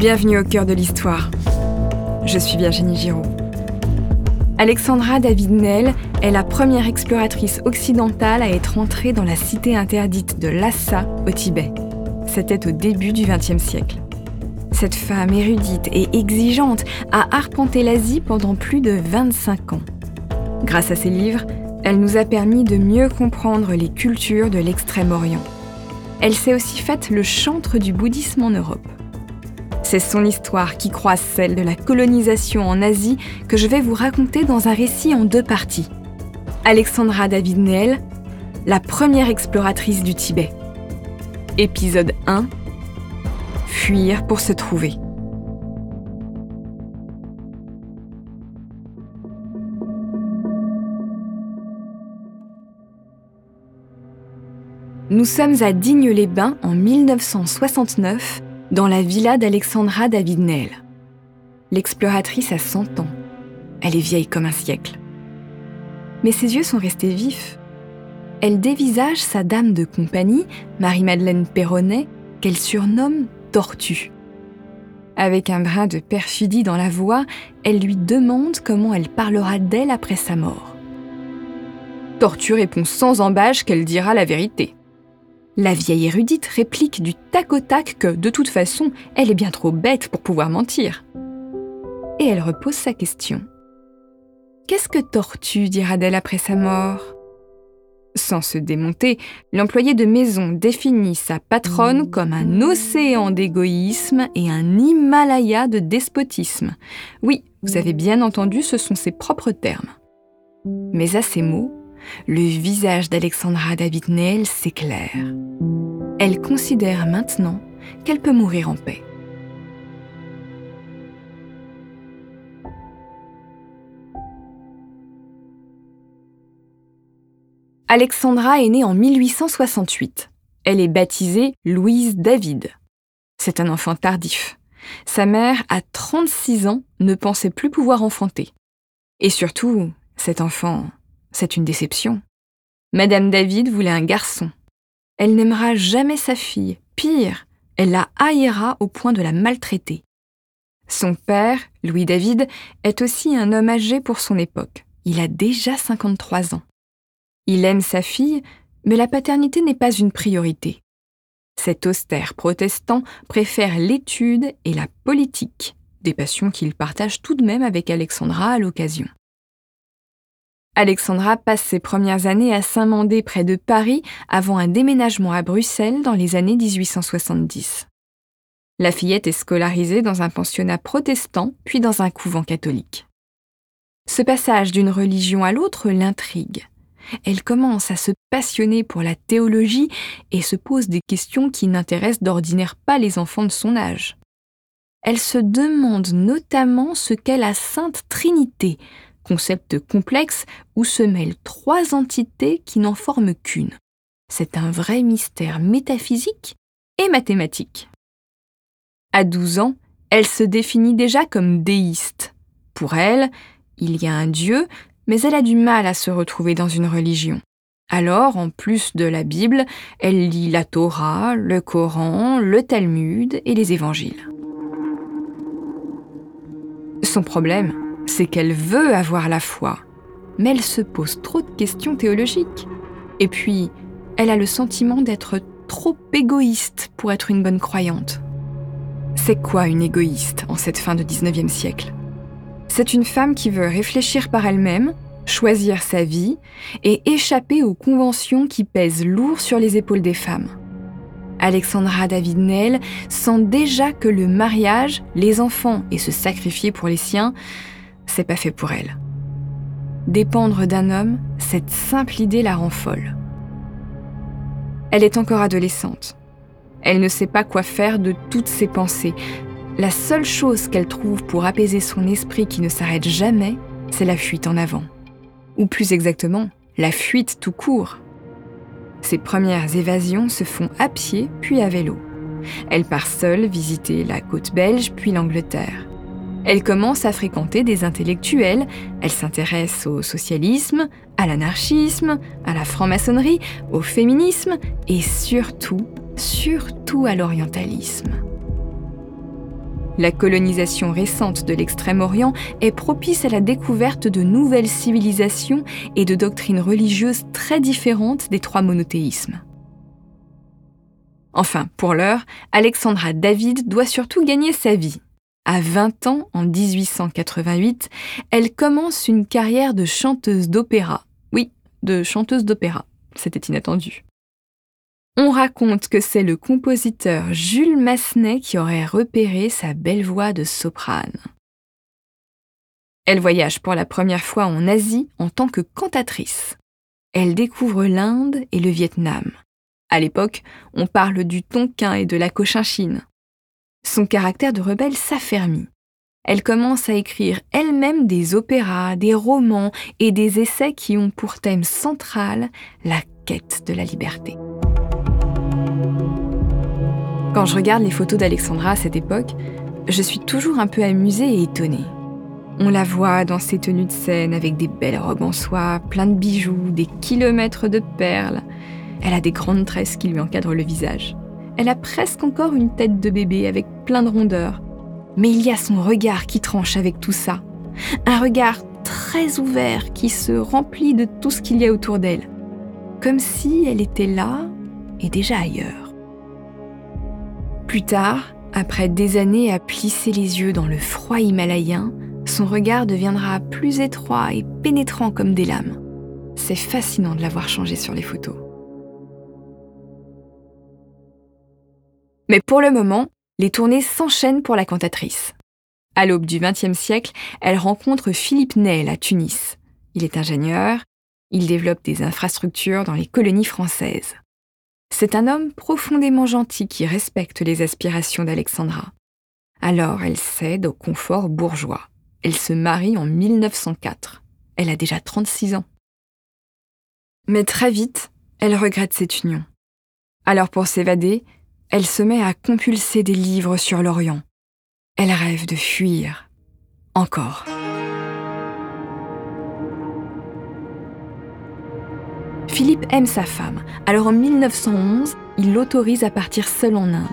Bienvenue au cœur de l'histoire. Je suis Virginie Giraud. Alexandra David Nell est la première exploratrice occidentale à être entrée dans la cité interdite de Lhasa au Tibet. C'était au début du XXe siècle. Cette femme érudite et exigeante a arpenté l'Asie pendant plus de 25 ans. Grâce à ses livres, elle nous a permis de mieux comprendre les cultures de l'Extrême-Orient. Elle s'est aussi faite le chantre du bouddhisme en Europe. C'est son histoire qui croise celle de la colonisation en Asie que je vais vous raconter dans un récit en deux parties. Alexandra David Neel, la première exploratrice du Tibet. Épisode 1 Fuir pour se trouver. Nous sommes à Digne-les-Bains en 1969 dans la villa d'Alexandra David. L'exploratrice a 100 ans. Elle est vieille comme un siècle. Mais ses yeux sont restés vifs. Elle dévisage sa dame de compagnie, Marie-Madeleine Perronnet, qu'elle surnomme Tortue. Avec un brin de perfidie dans la voix, elle lui demande comment elle parlera d'elle après sa mort. Tortue répond sans embâche qu'elle dira la vérité. La vieille érudite réplique du tac au tac que, de toute façon, elle est bien trop bête pour pouvoir mentir. Et elle repose sa question. Qu'est-ce que Tortue dira-t-elle après sa mort? Sans se démonter, l'employé de maison définit sa patronne comme un océan d'égoïsme et un Himalaya de despotisme. Oui, vous avez bien entendu, ce sont ses propres termes. Mais à ces mots, le visage d'Alexandra David Neel s'éclaire. Elle considère maintenant qu'elle peut mourir en paix. Alexandra est née en 1868. Elle est baptisée Louise David. C'est un enfant tardif. Sa mère, à 36 ans, ne pensait plus pouvoir enfanter. Et surtout, cet enfant c'est une déception. Madame David voulait un garçon. Elle n'aimera jamais sa fille. Pire, elle la haïra au point de la maltraiter. Son père, Louis David, est aussi un homme âgé pour son époque. Il a déjà 53 ans. Il aime sa fille, mais la paternité n'est pas une priorité. Cet austère protestant préfère l'étude et la politique, des passions qu'il partage tout de même avec Alexandra à l'occasion. Alexandra passe ses premières années à Saint-Mandé près de Paris avant un déménagement à Bruxelles dans les années 1870. La fillette est scolarisée dans un pensionnat protestant puis dans un couvent catholique. Ce passage d'une religion à l'autre l'intrigue. Elle commence à se passionner pour la théologie et se pose des questions qui n'intéressent d'ordinaire pas les enfants de son âge. Elle se demande notamment ce qu'est la Sainte Trinité, concept complexe où se mêlent trois entités qui n'en forment qu'une. C'est un vrai mystère métaphysique et mathématique. À 12 ans, elle se définit déjà comme déiste. Pour elle, il y a un Dieu, mais elle a du mal à se retrouver dans une religion. Alors, en plus de la Bible, elle lit la Torah, le Coran, le Talmud et les évangiles. Son problème, c'est qu'elle veut avoir la foi, mais elle se pose trop de questions théologiques. Et puis, elle a le sentiment d'être trop égoïste pour être une bonne croyante. C'est quoi une égoïste en cette fin de 19e siècle? C'est une femme qui veut réfléchir par elle-même, choisir sa vie et échapper aux conventions qui pèsent lourd sur les épaules des femmes. Alexandra David Nell sent déjà que le mariage, les enfants et se sacrifier pour les siens, c'est pas fait pour elle. Dépendre d'un homme, cette simple idée la rend folle. Elle est encore adolescente. Elle ne sait pas quoi faire de toutes ses pensées. La seule chose qu'elle trouve pour apaiser son esprit qui ne s'arrête jamais, c'est la fuite en avant. Ou plus exactement, la fuite tout court. Ses premières évasions se font à pied puis à vélo. Elle part seule visiter la côte belge puis l'Angleterre. Elle commence à fréquenter des intellectuels, elle s'intéresse au socialisme, à l'anarchisme, à la franc-maçonnerie, au féminisme et surtout, surtout à l'orientalisme. La colonisation récente de l'Extrême-Orient est propice à la découverte de nouvelles civilisations et de doctrines religieuses très différentes des trois monothéismes. Enfin, pour l'heure, Alexandra David doit surtout gagner sa vie. À 20 ans, en 1888, elle commence une carrière de chanteuse d'opéra. Oui, de chanteuse d'opéra. C'était inattendu. On raconte que c'est le compositeur Jules Massenet qui aurait repéré sa belle voix de soprane. Elle voyage pour la première fois en Asie en tant que cantatrice. Elle découvre l'Inde et le Vietnam. À l'époque, on parle du tonkin et de la cochinchine. Son caractère de rebelle s'affermit. Elle commence à écrire elle-même des opéras, des romans et des essais qui ont pour thème central la quête de la liberté. Quand je regarde les photos d'Alexandra à cette époque, je suis toujours un peu amusée et étonnée. On la voit dans ses tenues de scène avec des belles robes en soie, plein de bijoux, des kilomètres de perles. Elle a des grandes tresses qui lui encadrent le visage. Elle a presque encore une tête de bébé avec plein de rondeurs. Mais il y a son regard qui tranche avec tout ça. Un regard très ouvert qui se remplit de tout ce qu'il y a autour d'elle. Comme si elle était là et déjà ailleurs. Plus tard, après des années à plisser les yeux dans le froid himalayen, son regard deviendra plus étroit et pénétrant comme des lames. C'est fascinant de l'avoir changé sur les photos. Mais pour le moment, les tournées s'enchaînent pour la cantatrice. À l'aube du XXe siècle, elle rencontre Philippe Nel à Tunis. Il est ingénieur, il développe des infrastructures dans les colonies françaises. C'est un homme profondément gentil qui respecte les aspirations d'Alexandra. Alors elle cède au confort bourgeois. Elle se marie en 1904. Elle a déjà 36 ans. Mais très vite, elle regrette cette union. Alors pour s'évader, elle se met à compulser des livres sur l'Orient. Elle rêve de fuir. Encore. Philippe aime sa femme, alors en 1911, il l'autorise à partir seul en Inde.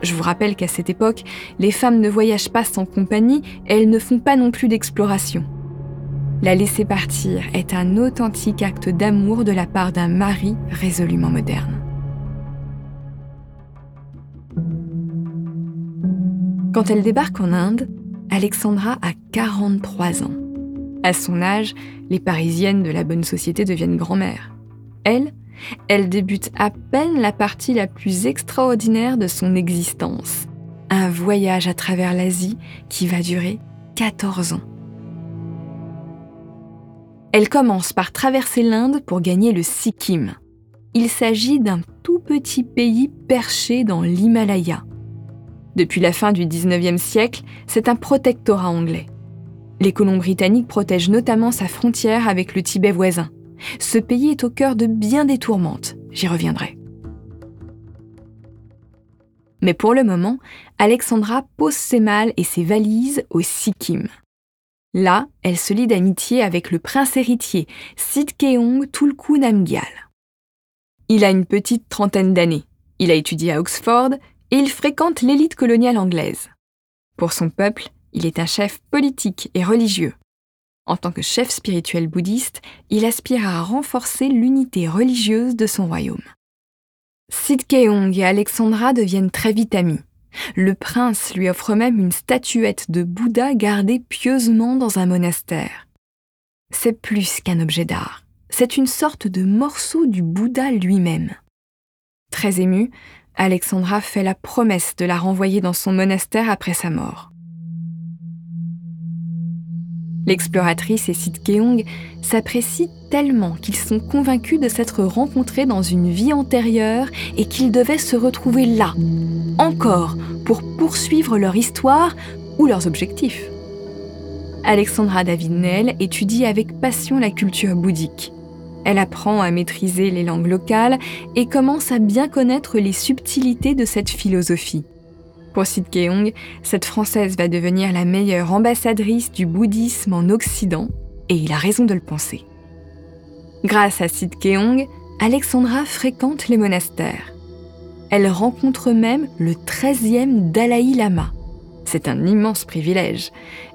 Je vous rappelle qu'à cette époque, les femmes ne voyagent pas sans compagnie et elles ne font pas non plus d'exploration. La laisser partir est un authentique acte d'amour de la part d'un mari résolument moderne. Quand elle débarque en Inde, Alexandra a 43 ans. À son âge, les Parisiennes de la bonne société deviennent grand-mères. Elle, elle débute à peine la partie la plus extraordinaire de son existence. Un voyage à travers l'Asie qui va durer 14 ans. Elle commence par traverser l'Inde pour gagner le Sikkim. Il s'agit d'un tout petit pays perché dans l'Himalaya. Depuis la fin du 19e siècle, c'est un protectorat anglais. Les colons britanniques protègent notamment sa frontière avec le Tibet voisin. Ce pays est au cœur de bien des tourmentes, j'y reviendrai. Mais pour le moment, Alexandra pose ses malles et ses valises au Sikkim. Là, elle se lie d'amitié avec le prince héritier Sidkeong Tulku Namgyal. Il a une petite trentaine d'années. Il a étudié à Oxford et il fréquente l'élite coloniale anglaise. Pour son peuple, il est un chef politique et religieux. En tant que chef spirituel bouddhiste, il aspire à renforcer l'unité religieuse de son royaume. Sidkeong et Alexandra deviennent très vite amis. Le prince lui offre même une statuette de Bouddha gardée pieusement dans un monastère. C'est plus qu'un objet d'art, c'est une sorte de morceau du Bouddha lui-même. Très ému, Alexandra fait la promesse de la renvoyer dans son monastère après sa mort. L'exploratrice et Sid Keong s'apprécient tellement qu'ils sont convaincus de s'être rencontrés dans une vie antérieure et qu'ils devaient se retrouver là, encore, pour poursuivre leur histoire ou leurs objectifs. Alexandra David Nell étudie avec passion la culture bouddhique. Elle apprend à maîtriser les langues locales et commence à bien connaître les subtilités de cette philosophie. Pour Sid Keong, cette Française va devenir la meilleure ambassadrice du bouddhisme en Occident, et il a raison de le penser. Grâce à Sid Keong, Alexandra fréquente les monastères. Elle rencontre même le 13e Dalai Lama. C'est un immense privilège.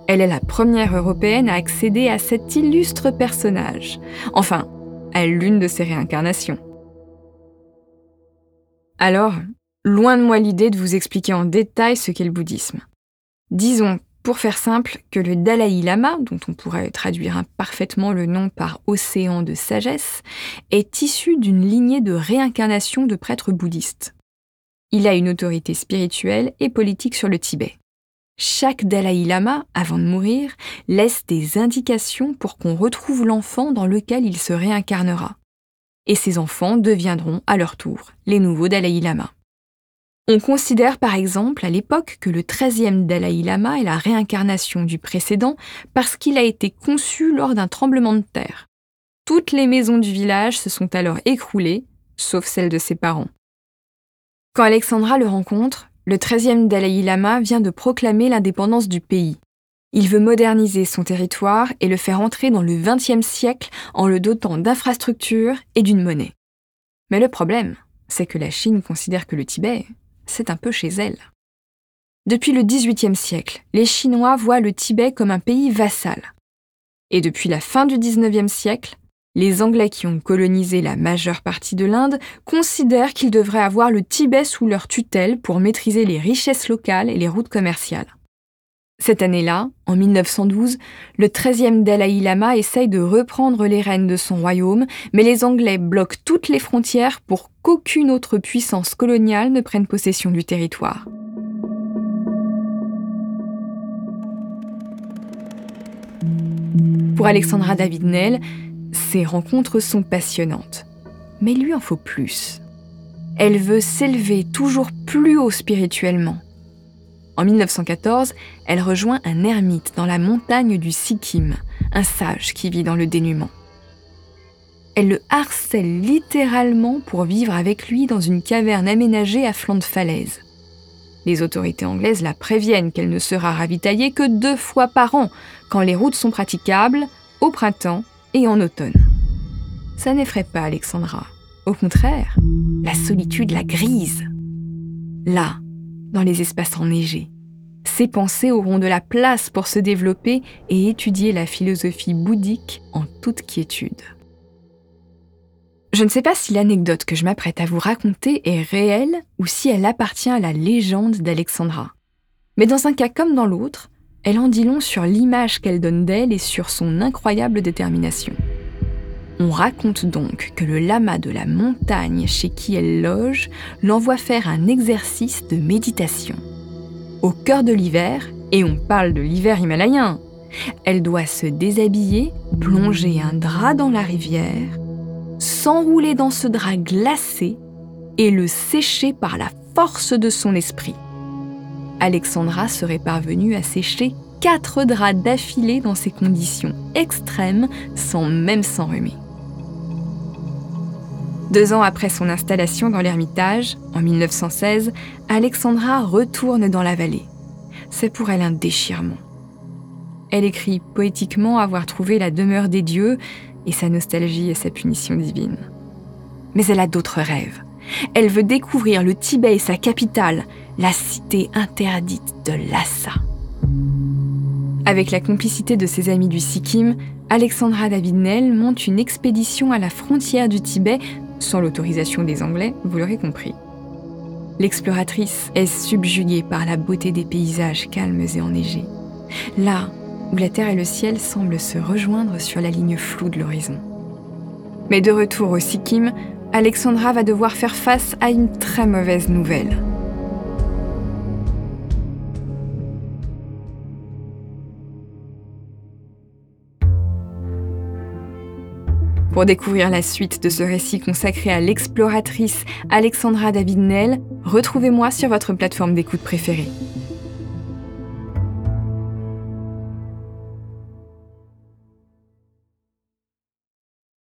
Elle est la première européenne à accéder à cet illustre personnage. Enfin, à l'une de ses réincarnations. Alors, loin de moi l'idée de vous expliquer en détail ce qu'est le bouddhisme. Disons, pour faire simple, que le Dalai Lama, dont on pourrait traduire parfaitement le nom par océan de sagesse, est issu d'une lignée de réincarnation de prêtres bouddhistes. Il a une autorité spirituelle et politique sur le Tibet. Chaque Dalai Lama, avant de mourir, laisse des indications pour qu'on retrouve l'enfant dans lequel il se réincarnera. Et ces enfants deviendront, à leur tour, les nouveaux Dalai Lama. On considère par exemple à l'époque que le 13e Dalai Lama est la réincarnation du précédent parce qu'il a été conçu lors d'un tremblement de terre. Toutes les maisons du village se sont alors écroulées, sauf celle de ses parents. Quand Alexandra le rencontre, le 13e Dalai Lama vient de proclamer l'indépendance du pays. Il veut moderniser son territoire et le faire entrer dans le XXe siècle en le dotant d'infrastructures et d'une monnaie. Mais le problème, c'est que la Chine considère que le Tibet, c'est un peu chez elle. Depuis le XVIIIe siècle, les Chinois voient le Tibet comme un pays vassal. Et depuis la fin du XIXe siècle, les Anglais qui ont colonisé la majeure partie de l'Inde considèrent qu'ils devraient avoir le Tibet sous leur tutelle pour maîtriser les richesses locales et les routes commerciales. Cette année-là, en 1912, le 13e Dalai Lama essaye de reprendre les rênes de son royaume, mais les Anglais bloquent toutes les frontières pour qu'aucune autre puissance coloniale ne prenne possession du territoire. Pour Alexandra David-Nel, ces rencontres sont passionnantes. Mais lui en faut plus. Elle veut s'élever toujours plus haut spirituellement. En 1914, elle rejoint un ermite dans la montagne du Sikkim, un sage qui vit dans le dénuement. Elle le harcèle littéralement pour vivre avec lui dans une caverne aménagée à flanc de falaise. Les autorités anglaises la préviennent qu'elle ne sera ravitaillée que deux fois par an, quand les routes sont praticables, au printemps et en automne. Ça n'effraie pas Alexandra. Au contraire, la solitude la grise. Là, dans les espaces enneigés, ses pensées auront de la place pour se développer et étudier la philosophie bouddhique en toute quiétude. Je ne sais pas si l'anecdote que je m'apprête à vous raconter est réelle ou si elle appartient à la légende d'Alexandra. Mais dans un cas comme dans l'autre, elle en dit long sur l'image qu'elle donne d'elle et sur son incroyable détermination. On raconte donc que le lama de la montagne chez qui elle loge l'envoie faire un exercice de méditation. Au cœur de l'hiver, et on parle de l'hiver himalayen, elle doit se déshabiller, plonger un drap dans la rivière, s'enrouler dans ce drap glacé et le sécher par la force de son esprit. Alexandra serait parvenue à sécher quatre draps d'affilée dans ces conditions extrêmes sans même s'enrhumer. Deux ans après son installation dans l'Ermitage, en 1916, Alexandra retourne dans la vallée. C'est pour elle un déchirement. Elle écrit poétiquement avoir trouvé la demeure des dieux et sa nostalgie et sa punition divine. Mais elle a d'autres rêves. Elle veut découvrir le Tibet et sa capitale, la cité interdite de Lhasa. Avec la complicité de ses amis du Sikkim, Alexandra David-Nel monte une expédition à la frontière du Tibet, sans l'autorisation des Anglais, vous l'aurez compris. L'exploratrice est subjuguée par la beauté des paysages calmes et enneigés. Là où la terre et le ciel semblent se rejoindre sur la ligne floue de l'horizon. Mais de retour au Sikkim, Alexandra va devoir faire face à une très mauvaise nouvelle. Pour découvrir la suite de ce récit consacré à l'exploratrice Alexandra David-Nel, retrouvez-moi sur votre plateforme d'écoute préférée.